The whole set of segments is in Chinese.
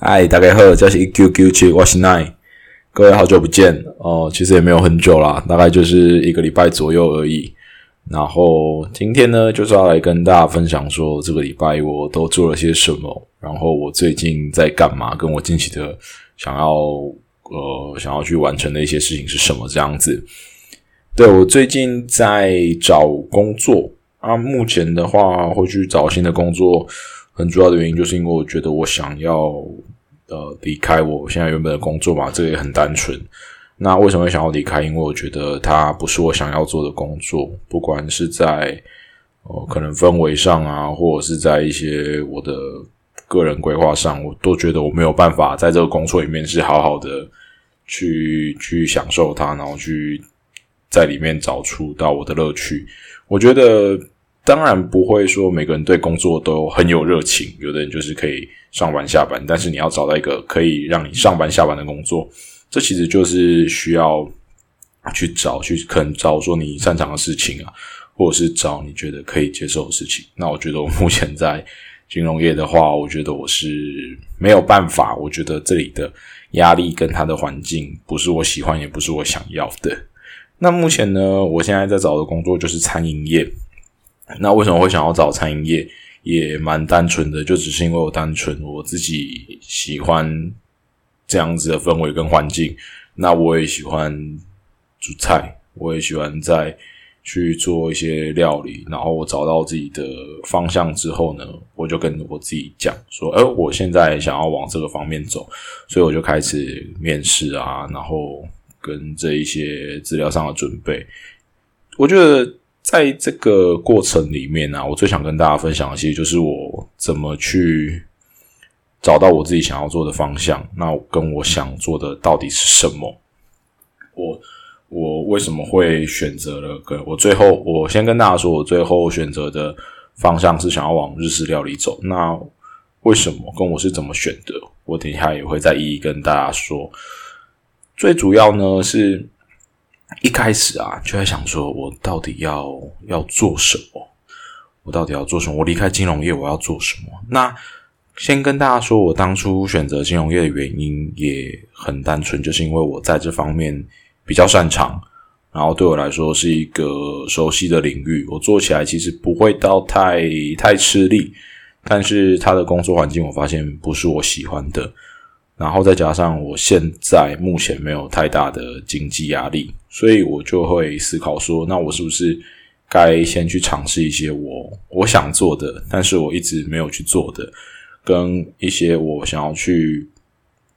嗨，大家好，这是 QQ 七，我是 Nine，各位好久不见哦，其实也没有很久啦，大概就是一个礼拜左右而已。然后今天呢，就是要来跟大家分享说，这个礼拜我都做了些什么，然后我最近在干嘛，跟我近期的想要呃想要去完成的一些事情是什么这样子。对我最近在找工作啊，目前的话会去找新的工作。很主要的原因就是因为我觉得我想要呃离开我现在原本的工作嘛，这个也很单纯。那为什么会想要离开？因为我觉得它不是我想要做的工作，不管是在呃可能氛围上啊，或者是在一些我的个人规划上，我都觉得我没有办法在这个工作里面是好好的去去享受它，然后去在里面找出到我的乐趣。我觉得。当然不会说每个人对工作都很有热情，有的人就是可以上班下班，但是你要找到一个可以让你上班下班的工作，这其实就是需要去找去可能找说你擅长的事情啊，或者是找你觉得可以接受的事情。那我觉得我目前在金融业的话，我觉得我是没有办法，我觉得这里的压力跟它的环境不是我喜欢，也不是我想要的。那目前呢，我现在在找的工作就是餐饮业。那为什么会想要找餐饮业？也蛮单纯的，就只是因为我单纯我自己喜欢这样子的氛围跟环境。那我也喜欢煮菜，我也喜欢在去做一些料理。然后我找到自己的方向之后呢，我就跟我自己讲说：“哎，我现在想要往这个方面走。”所以我就开始面试啊，然后跟这一些资料上的准备。我觉得。在这个过程里面呢，我最想跟大家分享的，其实就是我怎么去找到我自己想要做的方向。那跟我想做的到底是什么？我我为什么会选择了？跟我最后，我先跟大家说，我最后选择的方向是想要往日式料理走。那为什么？跟我是怎么选的？我等一下也会再一一跟大家说。最主要呢是。一开始啊，就在想说，我到底要要做什么？我到底要做什么？我离开金融业，我要做什么？那先跟大家说，我当初选择金融业的原因也很单纯，就是因为我在这方面比较擅长，然后对我来说是一个熟悉的领域，我做起来其实不会到太太吃力，但是他的工作环境，我发现不是我喜欢的。然后再加上我现在目前没有太大的经济压力，所以我就会思考说，那我是不是该先去尝试一些我我想做的，但是我一直没有去做的，跟一些我想要去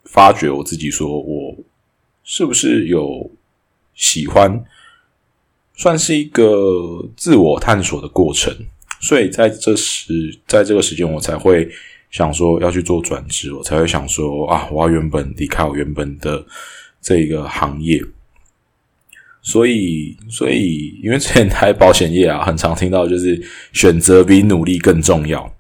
发掘我自己，说我是不是有喜欢，算是一个自我探索的过程。所以在这时，在这个时间，我才会。想说要去做转职，我才会想说啊，我要原本离开我原本的这个行业。所以，所以因为之前开保险业啊，很常听到就是选择比努力更重要。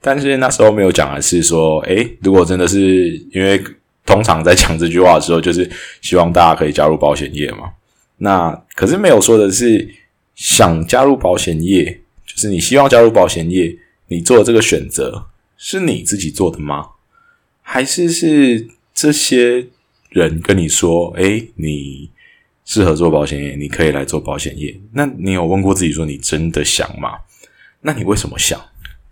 但是那时候没有讲的是说，诶，如果真的是因为通常在讲这句话的时候，就是希望大家可以加入保险业嘛。那可是没有说的是想加入保险业，就是你希望加入保险业，你做这个选择。是你自己做的吗？还是是这些人跟你说：“哎，你适合做保险业，你可以来做保险业。”那你有问过自己说：“你真的想吗？”那你为什么想？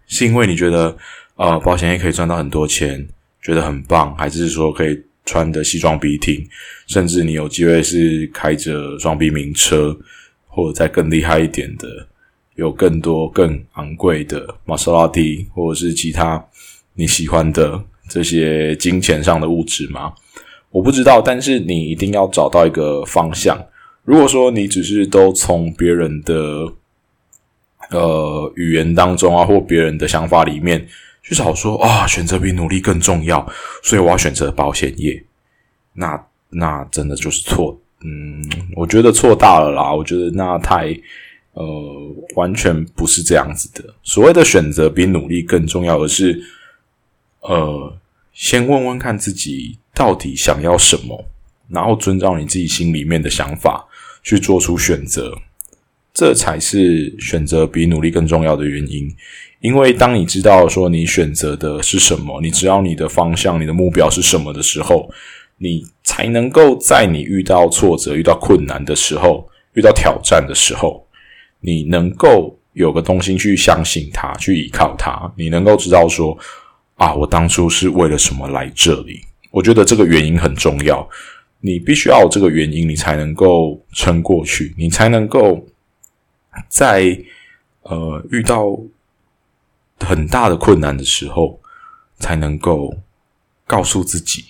是因为你觉得呃，保险业可以赚到很多钱，觉得很棒，还是说可以穿的西装笔挺，甚至你有机会是开着双 B 名车，或者再更厉害一点的？有更多更昂贵的玛莎拉蒂，或者是其他你喜欢的这些金钱上的物质吗？我不知道，但是你一定要找到一个方向。如果说你只是都从别人的呃语言当中啊，或别人的想法里面去找说啊，选择比努力更重要，所以我要选择保险业，那那真的就是错。嗯，我觉得错大了啦。我觉得那太。呃，完全不是这样子的。所谓的选择比努力更重要，而是呃，先问问看自己到底想要什么，然后遵照你自己心里面的想法去做出选择。这才是选择比努力更重要的原因。因为当你知道说你选择的是什么，你知道你的方向、你的目标是什么的时候，你才能够在你遇到挫折、遇到困难的时候、遇到挑战的时候，你能够有个东西去相信它、去依靠它。你能够知道说啊，我当初是为了什么来这里？我觉得这个原因很重要。你必须要有这个原因，你才能够撑过去，你才能够在呃遇到。很大的困难的时候，才能够告诉自己，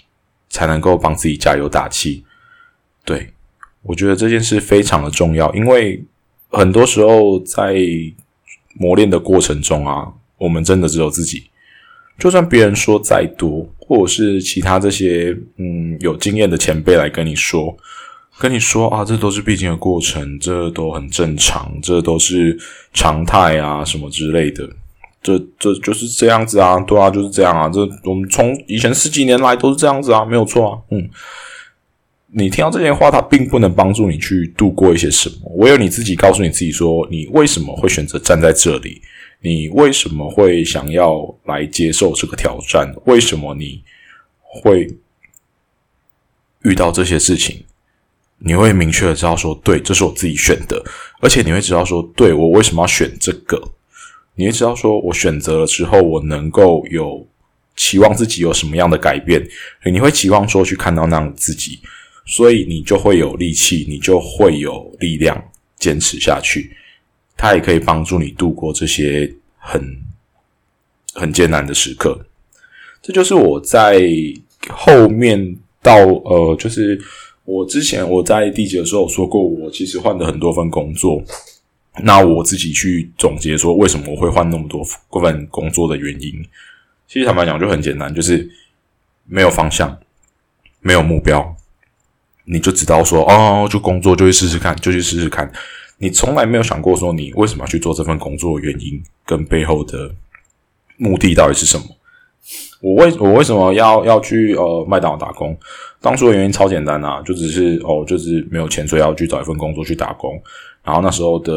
才能够帮自己加油打气。对我觉得这件事非常的重要，因为很多时候在磨练的过程中啊，我们真的只有自己。就算别人说再多，或者是其他这些嗯有经验的前辈来跟你说，跟你说啊，这都是必经的过程，这都很正常，这都是常态啊，什么之类的。这这就是这样子啊，对啊，就是这样啊。这我们从以前十几年来都是这样子啊，没有错啊。嗯，你听到这些话，它并不能帮助你去度过一些什么。唯有你自己告诉你自己说，你为什么会选择站在这里？你为什么会想要来接受这个挑战？为什么你会遇到这些事情？你会明确的知道说，对，这是我自己选的，而且你会知道说，对我为什么要选这个？你会知道，说我选择了之后，我能够有期望自己有什么样的改变？你会期望说去看到那样的自己，所以你就会有力气，你就会有力量坚持下去。它也可以帮助你度过这些很很艰难的时刻。这就是我在后面到呃，就是我之前我在第几的时候说过，我其实换了很多份工作。那我自己去总结说，为什么我会换那么多份工作的原因，其实坦白讲就很简单，就是没有方向，没有目标，你就知道说，哦，就工作就去试试看，就去试试看。你从来没有想过说，你为什么要去做这份工作原因跟背后的目的到底是什么？我为我为什么要要去呃麦当劳打工？当初的原因超简单啊，就只是哦，就是没有钱，所以要去找一份工作去打工。然后那时候的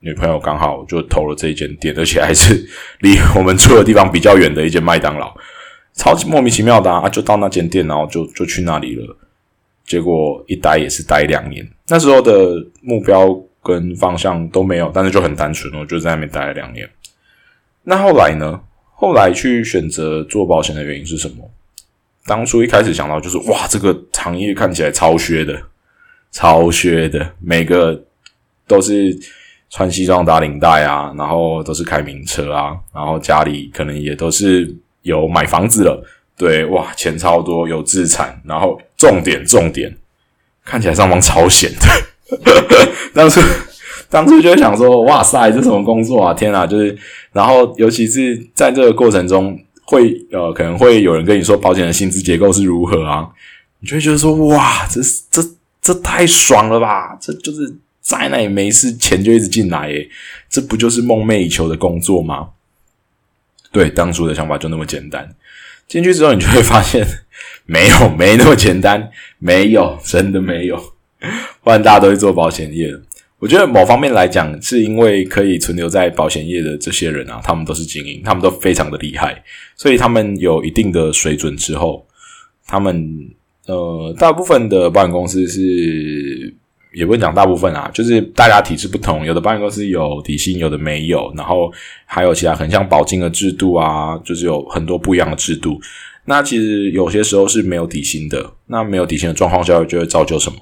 女朋友刚好就投了这一间店，而且还是离我们住的地方比较远的一间麦当劳，超级莫名其妙的啊！就到那间店，然后就就去那里了。结果一待也是待两年。那时候的目标跟方向都没有，但是就很单纯，我就在那边待了两年。那后来呢？后来去选择做保险的原因是什么？当初一开始想到就是哇，这个行业看起来超削的，超削的，每个。都是穿西装打领带啊，然后都是开名车啊，然后家里可能也都是有买房子了，对，哇，钱超多，有资产，然后重点重点，看起来上方超险的。当初当初就想说，哇塞，这什么工作啊？天啊，就是，然后尤其是在这个过程中，会呃，可能会有人跟你说保险的薪资结构是如何啊？你就会觉得说，哇，这这这太爽了吧？这就是。在那也没事，钱就一直进来，诶，这不就是梦寐以求的工作吗？对，当初的想法就那么简单。进去之后，你就会发现，没有，没那么简单，没有，真的没有。不然大家都会做保险业。我觉得某方面来讲，是因为可以存留在保险业的这些人啊，他们都是精英，他们都非常的厉害，所以他们有一定的水准之后，他们呃，大部分的保险公司是。也不会讲大部分啊，就是大家体制不同，有的保险公司有底薪，有的没有，然后还有其他很像保金的制度啊，就是有很多不一样的制度。那其实有些时候是没有底薪的，那没有底薪的状况下，就会造就什么？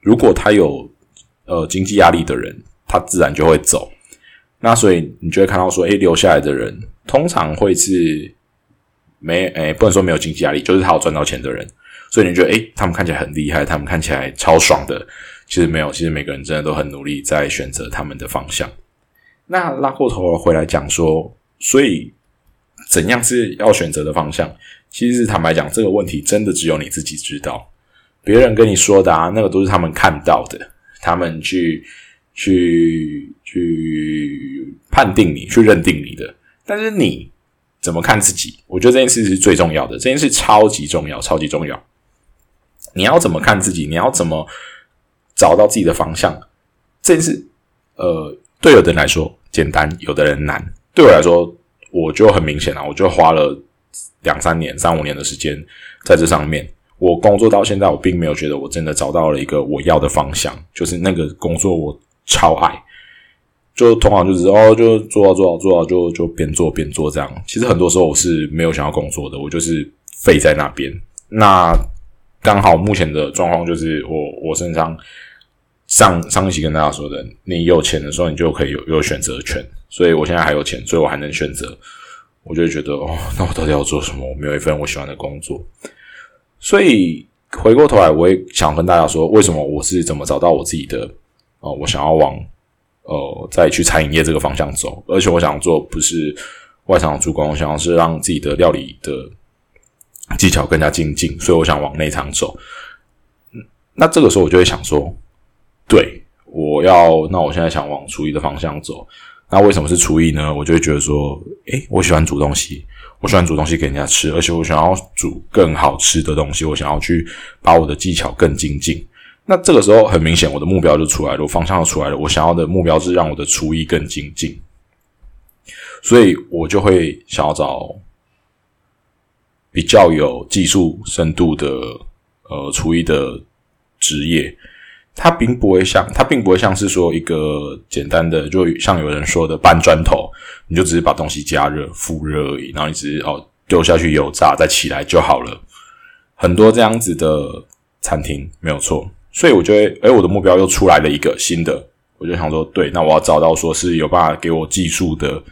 如果他有呃经济压力的人，他自然就会走。那所以你就会看到说，诶，留下来的人通常会是没诶，不能说没有经济压力，就是他有赚到钱的人。所以你觉得，诶，他们看起来很厉害，他们看起来超爽的。其实没有，其实每个人真的都很努力在选择他们的方向。那拉过头回来讲说，所以怎样是要选择的方向？其实坦白讲，这个问题真的只有你自己知道。别人跟你说的啊，那个都是他们看到的，他们去去去判定你，去认定你的。但是你怎么看自己？我觉得这件事是最重要的，这件事超级重要，超级重要。你要怎么看自己？你要怎么？找到自己的方向，这件事，呃，对有的人来说简单，有的人难。对我来说，我就很明显啊，我就花了两三年、三五年的时间在这上面。我工作到现在，我并没有觉得我真的找到了一个我要的方向，就是那个工作我超爱，就通常就是哦，就做啊做啊做啊，就就边做边做这样。其实很多时候我是没有想要工作的，我就是废在那边。那刚好目前的状况就是我我身上上上一期跟大家说的，你有钱的时候，你就可以有有选择权。所以我现在还有钱，所以我还能选择。我就觉得哦，那我到底要做什么？我没有一份我喜欢的工作。所以回过头来，我也想跟大家说，为什么我是怎么找到我自己的哦，我想要往呃再去餐饮业这个方向走，而且我想做不是外场主管，我想要是让自己的料理的技巧更加精进，所以我想往内场走。那这个时候我就会想说，对我要那我现在想往厨艺的方向走，那为什么是厨艺呢？我就会觉得说，诶，我喜欢煮东西。我喜欢煮东西给人家吃，而且我想要煮更好吃的东西。我想要去把我的技巧更精进。那这个时候很明显，我的目标就出来了，我方向就出来了。我想要的目标是让我的厨艺更精进，所以我就会想要找比较有技术深度的呃厨艺的职业。它并不会像，它并不会像是说一个简单的，就像有人说的搬砖头，你就只是把东西加热、复热而已，然后你只是哦丢下去油炸，再起来就好了。很多这样子的餐厅没有错，所以我觉得，哎，我的目标又出来了一个新的，我就想说，对，那我要找到说是有办法给我技术的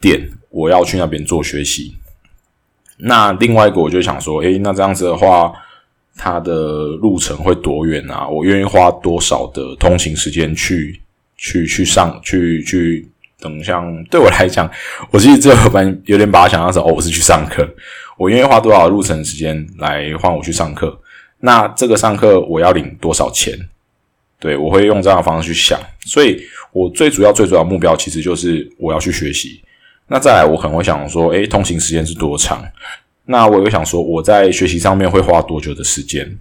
店，我要去那边做学习。那另外一个，我就想说，哎，那这样子的话。它的路程会多远啊？我愿意花多少的通勤时间去去去上去去等？像对我来讲，我其实这个班有点把它想象成哦，我是去上课。我愿意花多少路程时间来换我去上课？那这个上课我要领多少钱？对我会用这样的方式去想。所以我最主要最主要目标其实就是我要去学习。那再来，我可能会想说，诶，通勤时间是多长？那我有想说，我在学习上面会花多久的时间？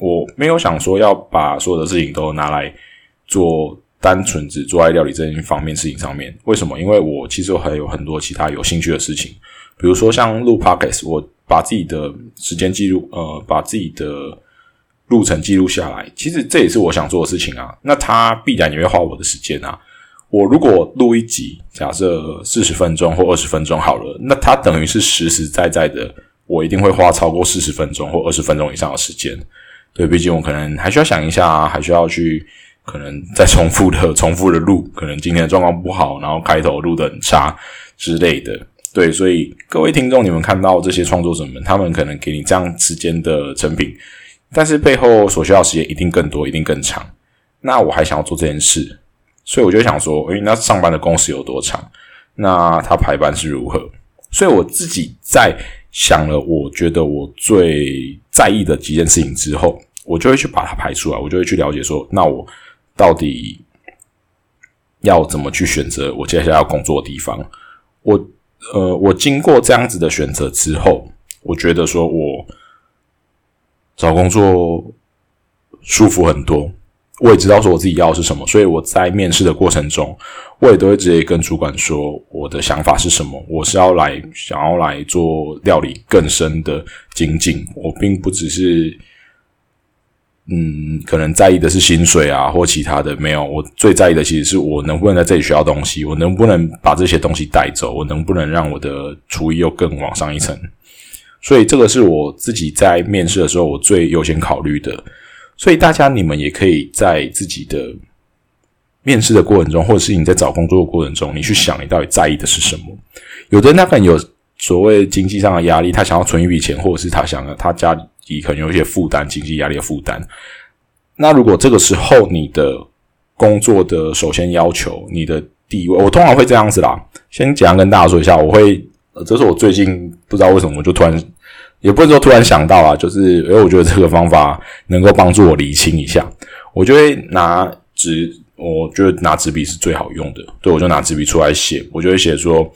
我没有想说要把所有的事情都拿来做，单纯只做爱料理这一方面事情上面。为什么？因为我其实还有很多其他有兴趣的事情，比如说像录 podcast，我把自己的时间记录，呃，把自己的路程记录下来。其实这也是我想做的事情啊。那它必然也会花我的时间啊。我如果录一集，假设四十分钟或二十分钟好了，那它等于是实实在在的，我一定会花超过四十分钟或二十分钟以上的时间。对，毕竟我可能还需要想一下，还需要去可能再重复的、重复的录，可能今天的状况不好，然后开头录的很差之类的。对，所以各位听众，你们看到这些创作者们，他们可能给你这样时间的成品，但是背后所需要的时间一定更多，一定更长。那我还想要做这件事。所以我就想说，诶，那上班的工时有多长？那他排班是如何？所以我自己在想了，我觉得我最在意的几件事情之后，我就会去把它排出来，我就会去了解说，那我到底要怎么去选择我接下来要工作的地方？我呃，我经过这样子的选择之后，我觉得说我找工作舒服很多。我也知道说我自己要的是什么，所以我在面试的过程中，我也都会直接跟主管说我的想法是什么。我是要来想要来做料理更深的精进，我并不只是，嗯，可能在意的是薪水啊或其他的。没有，我最在意的其实是我能不能在这里学到东西，我能不能把这些东西带走，我能不能让我的厨艺又更往上一层。所以这个是我自己在面试的时候我最优先考虑的。所以大家，你们也可以在自己的面试的过程中，或者是你在找工作的过程中，你去想你到底在意的是什么。有的人他可能有所谓经济上的压力，他想要存一笔钱，或者是他想要他家里可能有一些负担，经济压力的负担。那如果这个时候你的工作的首先要求，你的地位，我通常会这样子啦。先简单跟大家说一下，我会，这是我最近不知道为什么就突然。也不是说突然想到啊，就是因为我觉得这个方法能够帮助我理清一下，我就会拿纸，我觉得拿纸笔是最好用的，对我就拿纸笔出来写，我就会写说，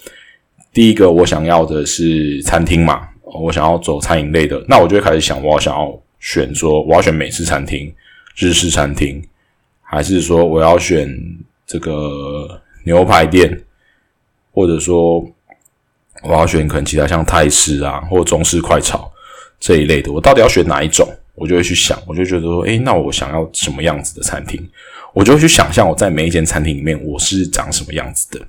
第一个我想要的是餐厅嘛，我想要走餐饮类的，那我就会开始想，我想要选说，我要选美式餐厅、日式餐厅，还是说我要选这个牛排店，或者说我要选可能其他像泰式啊或中式快炒这一类的，我到底要选哪一种？我就会去想，我就觉得说，诶，那我想要什么样子的餐厅？我就会去想象我在每一间餐厅里面我是长什么样子的。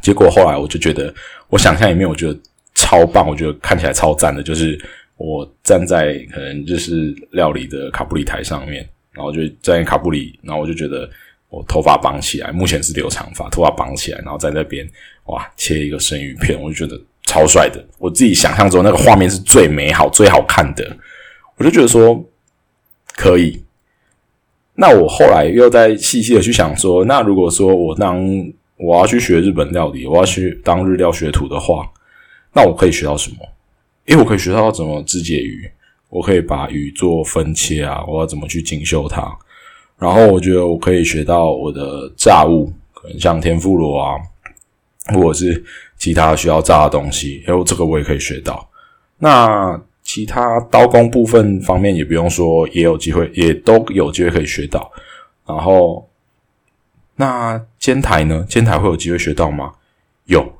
结果后来我就觉得，我想象里面我觉得超棒，我觉得看起来超赞的，就是我站在可能就是料理的卡布里台上面，然后就站在卡布里，然后我就觉得我头发绑起来，目前是留长发，头发绑起来，然后在那边哇切一个生鱼片，我就觉得超帅的。我自己想象中那个画面是最美好、最好看的，我就觉得说可以。那我后来又在细细的去想说，那如果说我当我要去学日本料理，我要去当日料学徒的话，那我可以学到什么？诶，我可以学到怎么肢解鱼，我可以把鱼做分切啊，我要怎么去精修它？然后我觉得我可以学到我的炸物，可能像天妇罗啊，或者是其他需要炸的东西，诶，这个我也可以学到。那其他刀工部分方面也不用说，也有机会，也都有机会可以学到。然后。那煎台呢？煎台会有机会学到吗？有，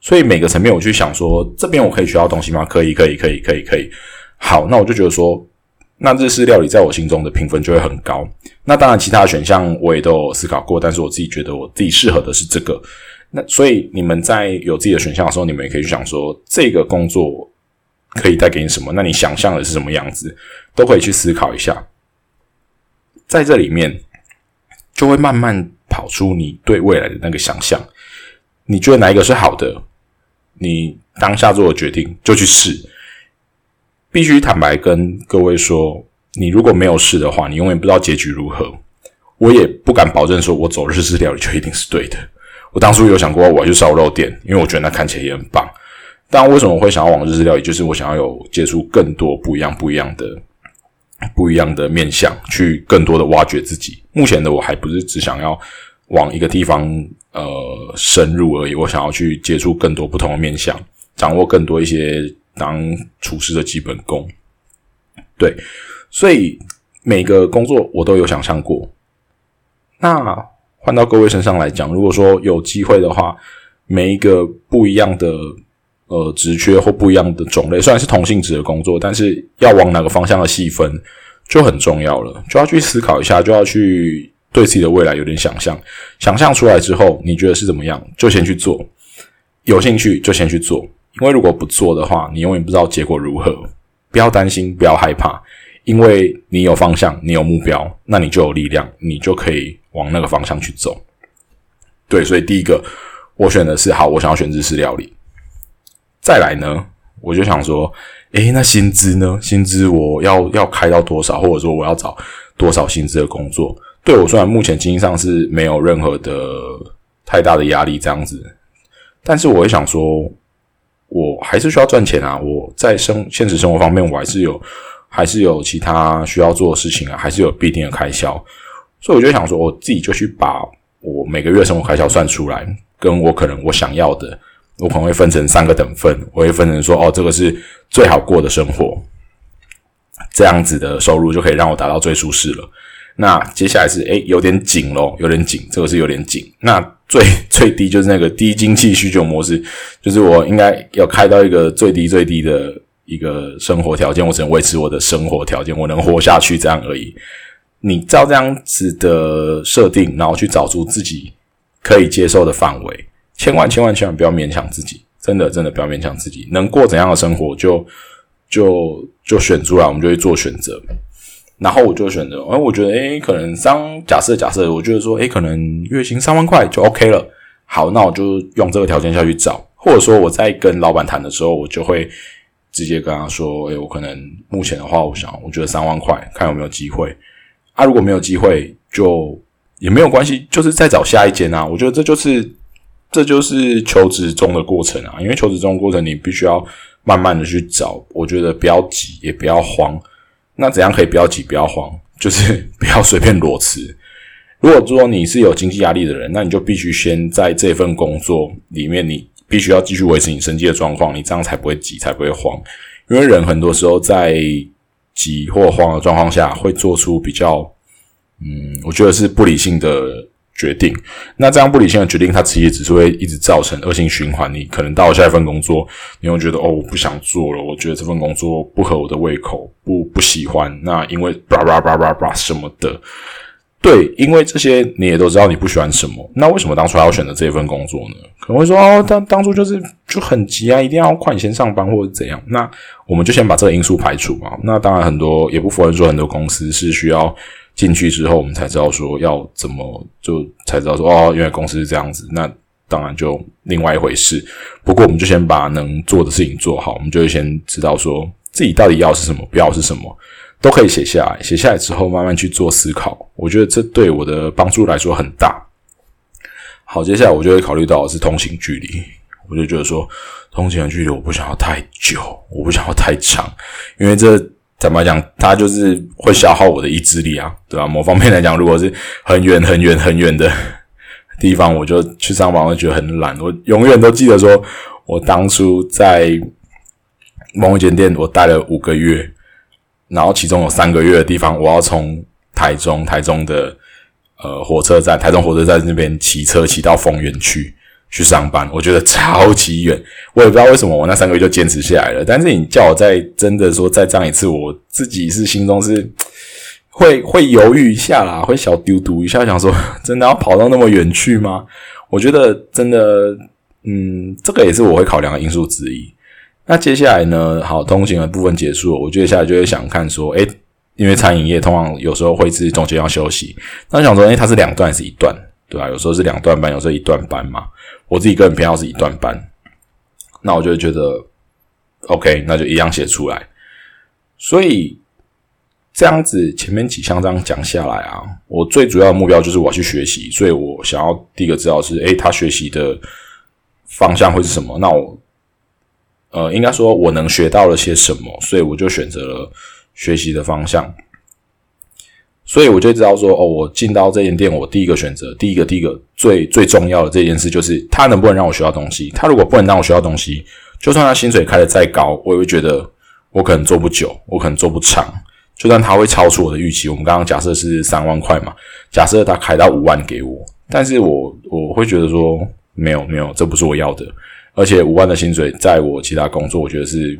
所以每个层面我去想说，这边我可以学到东西吗？可以，可以，可以，可以，可以。好，那我就觉得说，那日式料理在我心中的评分就会很高。那当然，其他选项我也都有思考过，但是我自己觉得我自己适合的是这个。那所以你们在有自己的选项的时候，你们也可以去想说，这个工作可以带给你什么？那你想象的是什么样子？都可以去思考一下，在这里面就会慢慢。跑出你对未来的那个想象，你觉得哪一个是好的？你当下做的决定就去试。必须坦白跟各位说，你如果没有试的话，你永远不知道结局如何。我也不敢保证说我走日式料理就一定是对的。我当初有想过我要去烧肉店，因为我觉得那看起来也很棒。但为什么会想要往日式料理？就是我想要有接触更多不一样、不一样的。不一样的面向，去更多的挖掘自己。目前的我还不是只想要往一个地方呃深入而已，我想要去接触更多不同的面向，掌握更多一些当厨师的基本功。对，所以每个工作我都有想象过。那换到各位身上来讲，如果说有机会的话，每一个不一样的。呃，职缺或不一样的种类，虽然是同性质的工作，但是要往哪个方向的细分就很重要了，就要去思考一下，就要去对自己的未来有点想象。想象出来之后，你觉得是怎么样，就先去做。有兴趣就先去做，因为如果不做的话，你永远不知道结果如何。不要担心，不要害怕，因为你有方向，你有目标，那你就有力量，你就可以往那个方向去走。对，所以第一个我选的是好，我想要选日式料理。再来呢，我就想说，诶，那薪资呢？薪资我要要开到多少，或者说我要找多少薪资的工作？对我虽然目前经济上是没有任何的太大的压力，这样子，但是我会想说，我还是需要赚钱啊！我在生现实生活方面，我还是有还是有其他需要做的事情啊，还是有必定的开销，所以我就想说，我自己就去把我每个月生活开销算出来，跟我可能我想要的。我可能会分成三个等份，我会分成说，哦，这个是最好过的生活，这样子的收入就可以让我达到最舒适了。那接下来是，诶有点紧咯，有点紧，这个是有点紧。那最 最低就是那个低经济需求模式，就是我应该要开到一个最低最低的一个生活条件，我只能维持我的生活条件，我能活下去这样而已。你照这样子的设定，然后去找出自己可以接受的范围。千万千万千万不要勉强自己，真的真的不要勉强自己。能过怎样的生活，就就就选出来，我们就会做选择。然后我就选择，哎，我觉得，哎，可能三假设假设，我觉得说，哎，可能月薪三万块就 OK 了。好，那我就用这个条件下去找，或者说我在跟老板谈的时候，我就会直接跟他说，哎，我可能目前的话，我想，我觉得三万块，看有没有机会。啊，如果没有机会，就也没有关系，就是再找下一间啊。我觉得这就是。这就是求职中的过程啊，因为求职中过程，你必须要慢慢的去找。我觉得不要急，也不要慌。那怎样可以不要急、不要慌？就是不要随便裸辞。如果说你是有经济压力的人，那你就必须先在这份工作里面，你必须要继续维持你生计的状况，你这样才不会急，才不会慌。因为人很多时候在急或慌的状况下，会做出比较嗯，我觉得是不理性的决定。那这样不理性的决定，它其实只是会一直造成恶性循环。你可能到下一份工作，你会觉得哦，我不想做了，我觉得这份工作不合我的胃口，不不喜欢。那因为叭叭叭叭叭什么的。对，因为这些你也都知道你不喜欢什么，那为什么当初还要选择这份工作呢？可能会说哦，当当初就是就很急啊，一定要快先上班或者怎样。那我们就先把这个因素排除嘛。那当然很多也不否认说很多公司是需要进去之后，我们才知道说要怎么就才知道说哦，原来公司是这样子。那当然就另外一回事。不过我们就先把能做的事情做好，我们就先知道说自己到底要是什么，不要是什么。都可以写下来，写下来之后慢慢去做思考，我觉得这对我的帮助来说很大。好，接下来我就会考虑到是通行距离，我就觉得说通勤的距离我不想要太久，我不想要太长，因为这怎么讲，它就是会消耗我的意志力啊，对吧？某方面来讲，如果是很远很远很远的地方，我就去上班，我觉得很懒。我永远都记得说，我当初在某一间店，我待了五个月。然后其中有三个月的地方，我要从台中台中的呃火车站，台中火车站那边骑车骑到丰原去去上班，我觉得超级远。我也不知道为什么我那三个月就坚持下来了。但是你叫我再真的说再这样一次，我自己是心中是会会犹豫一下啦，会小丢丢一下，想说真的要跑到那么远去吗？我觉得真的，嗯，这个也是我会考量的因素之一。那接下来呢？好，通行的部分结束了，我接下来就会想看说，诶，因为餐饮业通常有时候会是中间要休息，那想说，诶，它是两段还是一段，对吧？有时候是两段班，有时候一段班嘛。我自己个人偏好是一段班，那我就会觉得，OK，那就一样写出来。所以这样子前面几项这样讲下来啊，我最主要的目标就是我要去学习，所以我想要第一个知道是，诶，他学习的方向会是什么？那我。呃，应该说我能学到了些什么，所以我就选择了学习的方向。所以我就知道说，哦，我进到这间店，我第一个选择，第一个，第一个最最重要的这件事，就是他能不能让我学到东西。他如果不能让我学到东西，就算他薪水开的再高，我也会觉得我可能做不久，我可能做不长。就算他会超出我的预期，我们刚刚假设是三万块嘛，假设他开到五万给我，但是我我会觉得说，没有没有，这不是我要的。而且五万的薪水，在我其他工作，我觉得是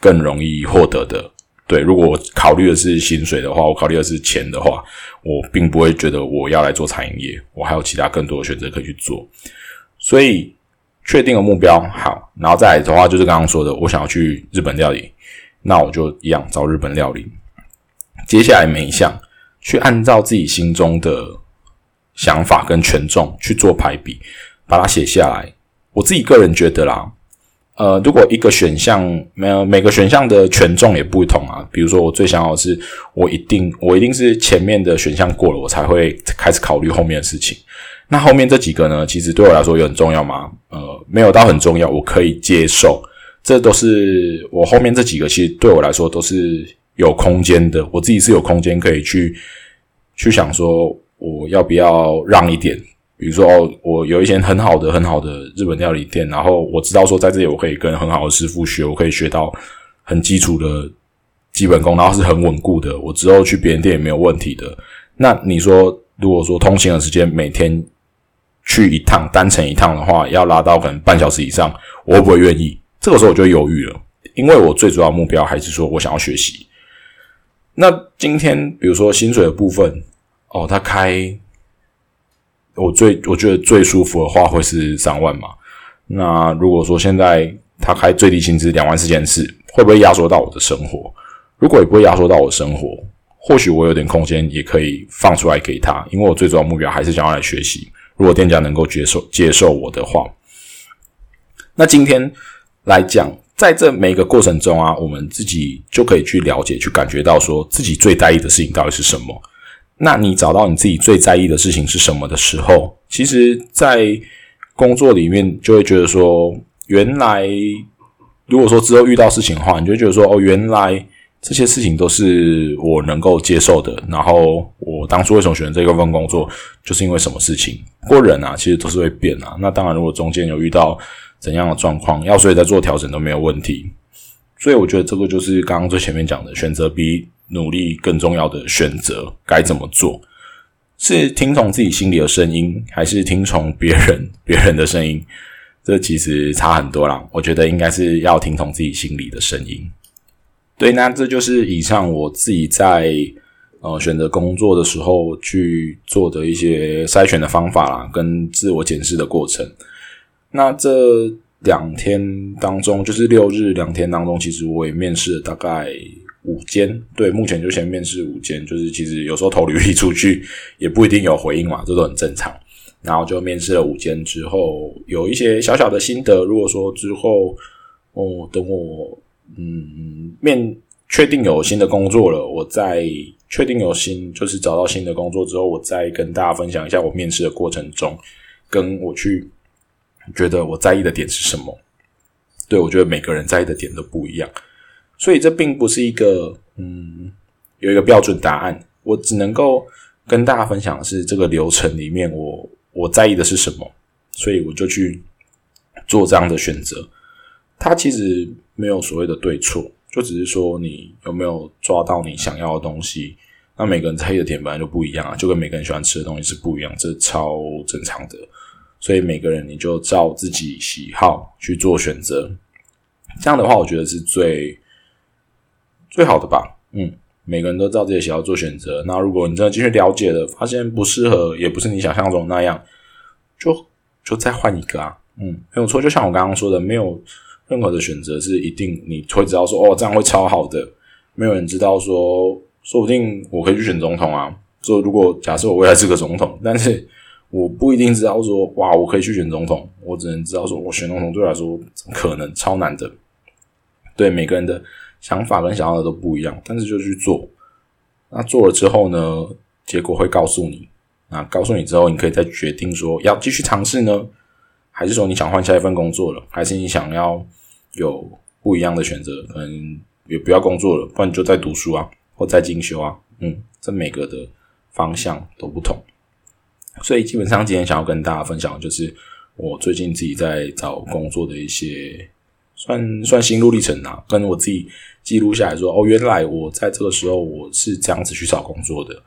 更容易获得的。对，如果我考虑的是薪水的话，我考虑的是钱的话，我并不会觉得我要来做餐饮业，我还有其他更多的选择可以去做。所以，确定了目标好，然后再来的话，就是刚刚说的，我想要去日本料理，那我就一样找日本料理。接下来每一项，去按照自己心中的想法跟权重去做排比，把它写下来。我自己个人觉得啦，呃，如果一个选项没有每个选项的权重也不同啊。比如说，我最想要的是，我一定我一定是前面的选项过了，我才会开始考虑后面的事情。那后面这几个呢，其实对我来说有很重要吗？呃，没有到很重要，我可以接受。这都是我后面这几个，其实对我来说都是有空间的。我自己是有空间可以去去想说，我要不要让一点。比如说哦，我有一间很好的、很好的日本料理店，然后我知道说在这里我可以跟很好的师傅学，我可以学到很基础的基本功，然后是很稳固的，我之后去别人店也没有问题的。那你说，如果说通勤的时间每天去一趟单程一趟的话，要拉到可能半小时以上，我会不会愿意？这个时候我就犹豫了，因为我最主要目标还是说我想要学习。那今天比如说薪水的部分，哦，他开。我最我觉得最舒服的话会是三万嘛？那如果说现在他开最低薪资两万四千四，会不会压缩到我的生活？如果也不会压缩到我的生活，或许我有点空间也可以放出来给他，因为我最主要目标还是想要来学习。如果店家能够接受接受我的话，那今天来讲，在这每个过程中啊，我们自己就可以去了解、去感觉到，说自己最在意的事情到底是什么。那你找到你自己最在意的事情是什么的时候，其实，在工作里面就会觉得说，原来如果说之后遇到事情的话，你就觉得说，哦，原来这些事情都是我能够接受的。然后我当初为什么选择这份工作，就是因为什么事情。不过人啊，其实都是会变啊。那当然，如果中间有遇到怎样的状况，要所以在做调整都没有问题。所以我觉得这个就是刚刚最前面讲的选择 B。努力更重要的选择该怎么做？是听从自己心里的声音，还是听从别人 别人的声音？这其实差很多啦。我觉得应该是要听从自己心里的声音。对，那这就是以上我自己在呃选择工作的时候去做的一些筛选的方法啦，跟自我检视的过程。那这两天当中，就是六日两天当中，其实我也面试了大概。五间对，目前就先面试五间，就是其实有时候投履历出去也不一定有回应嘛，这都很正常。然后就面试了五间之后，有一些小小的心得。如果说之后哦，等我嗯面确定有新的工作了，我再确定有新就是找到新的工作之后，我再跟大家分享一下我面试的过程中，跟我去觉得我在意的点是什么。对我觉得每个人在意的点都不一样。所以这并不是一个嗯有一个标准答案，我只能够跟大家分享的是这个流程里面我我在意的是什么，所以我就去做这样的选择。它其实没有所谓的对错，就只是说你有没有抓到你想要的东西。那每个人在意的点本来就不一样啊，就跟每个人喜欢吃的东西是不一样，这超正常的。所以每个人你就照自己喜好去做选择，这样的话我觉得是最。最好的吧，嗯，每个人都照自己的喜好做选择。那如果你真的进去了解了，发现不适合，也不是你想象中那样，就就再换一个啊，嗯，没有错。就像我刚刚说的，没有任何的选择是一定你会知道说哦，这样会超好的。没有人知道说，说不定我可以去选总统啊。说如果假设我未来是个总统，但是我不一定知道说哇，我可以去选总统。我只能知道说我选总统对我来说可能超难的。对每个人的。想法跟想要的都不一样，但是就去做。那做了之后呢，结果会告诉你。那告诉你之后，你可以再决定说要继续尝试呢，还是说你想换下一份工作了，还是你想要有不一样的选择，可能也不要工作了，不然你就在读书啊，或在进修啊。嗯，这每个的方向都不同。所以基本上今天想要跟大家分享的就是我最近自己在找工作的一些。算算心路历程啊，跟我自己记录下来说，哦，原来我在这个时候我是这样子去找工作的。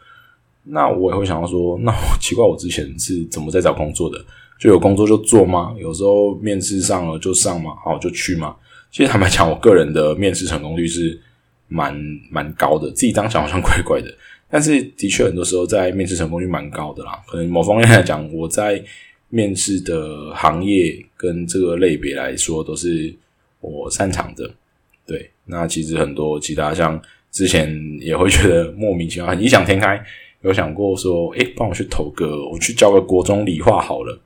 那我也会想到说，那奇怪，我之前是怎么在找工作的？就有工作就做吗？有时候面试上了就上嘛，好就去嘛。其实坦白讲，我个人的面试成功率是蛮蛮高的，自己当想好像 怪怪的，但是的确很多时候在面试成功率蛮高的啦。可能某方面来讲，我在面试的行业跟这个类别来说都是。我擅长的，对，那其实很多其他像之前也会觉得莫名其妙，异想天开，有想过说，诶，帮我去投个，我去教个国中理化好了，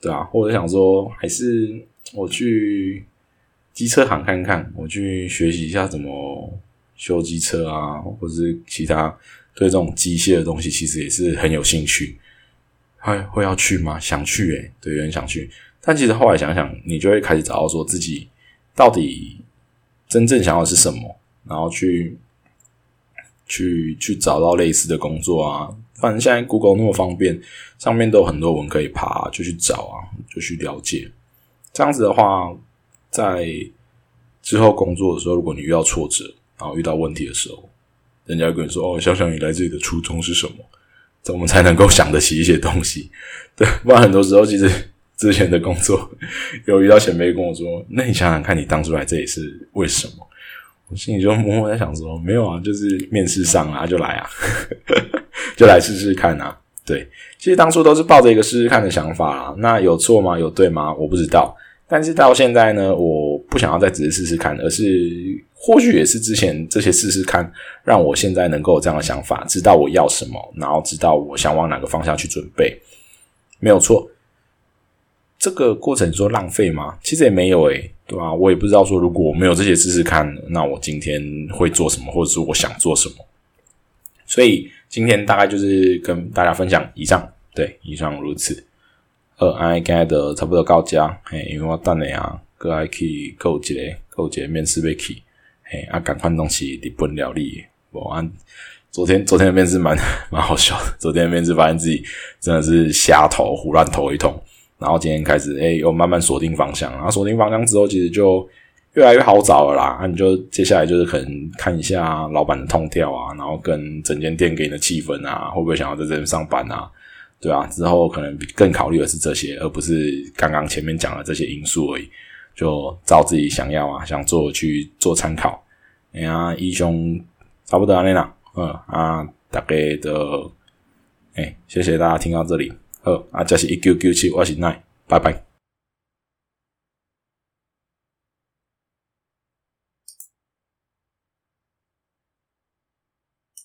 对啊，或者想说，还是我去机车行看看，我去学习一下怎么修机车啊，或者是其他对这种机械的东西，其实也是很有兴趣。会会要去吗？想去，诶，对，有点想去。但其实后来想想，你就会开始找到说自己。到底真正想要是什么？然后去去去找到类似的工作啊！反正现在 Google 那么方便，上面都有很多文可以爬，就去找啊，就去了解。这样子的话，在之后工作的时候，如果你遇到挫折，然后遇到问题的时候，人家跟你说：“哦，想想你来这里的初衷是什么？”这我们才能够想得起一些东西。对，不然很多时候其实。之前的工作 有遇到前辈跟我说：“那你想想看，你当初来这里是为什么？”我心里就默默在想说：“没有啊，就是面试上啊，就来啊，就来试试看啊。”对，其实当初都是抱着一个试试看的想法啊。那有错吗？有对吗？我不知道。但是到现在呢，我不想要再只是试试看，而是或许也是之前这些试试看，让我现在能够有这样的想法，知道我要什么，然后知道我想往哪个方向去准备，没有错。这个过程说浪费吗？其实也没有诶，对吧？我也不知道说，如果没有这些知识看，那我今天会做什么，或者是我想做什么。所以今天大概就是跟大家分享以上，对，以上如此。呃，I get 差不多到家，嘿，因为我等下啊，哥还去购一个购一个面试被去，嘿，啊，赶快东西日本料理。我安昨天昨天的面试蛮 蛮好笑的，昨天的面试发现自己真的是瞎投胡乱投一通。然后今天开始，哎，又慢慢锁定方向。然后锁定方向之后，其实就越来越好找了啦。那你就接下来就是可能看一下老板的通调啊，然后跟整间店给你的气氛啊，会不会想要在这边上班啊？对啊，之后可能更考虑的是这些，而不是刚刚前面讲的这些因素而已。就照自己想要啊，想做去做参考。哎呀，一兄差不多安尼啦，嗯啊，大概的，哎，谢谢大家听到这里。好啊，这是一九九七，我是奈，拜拜。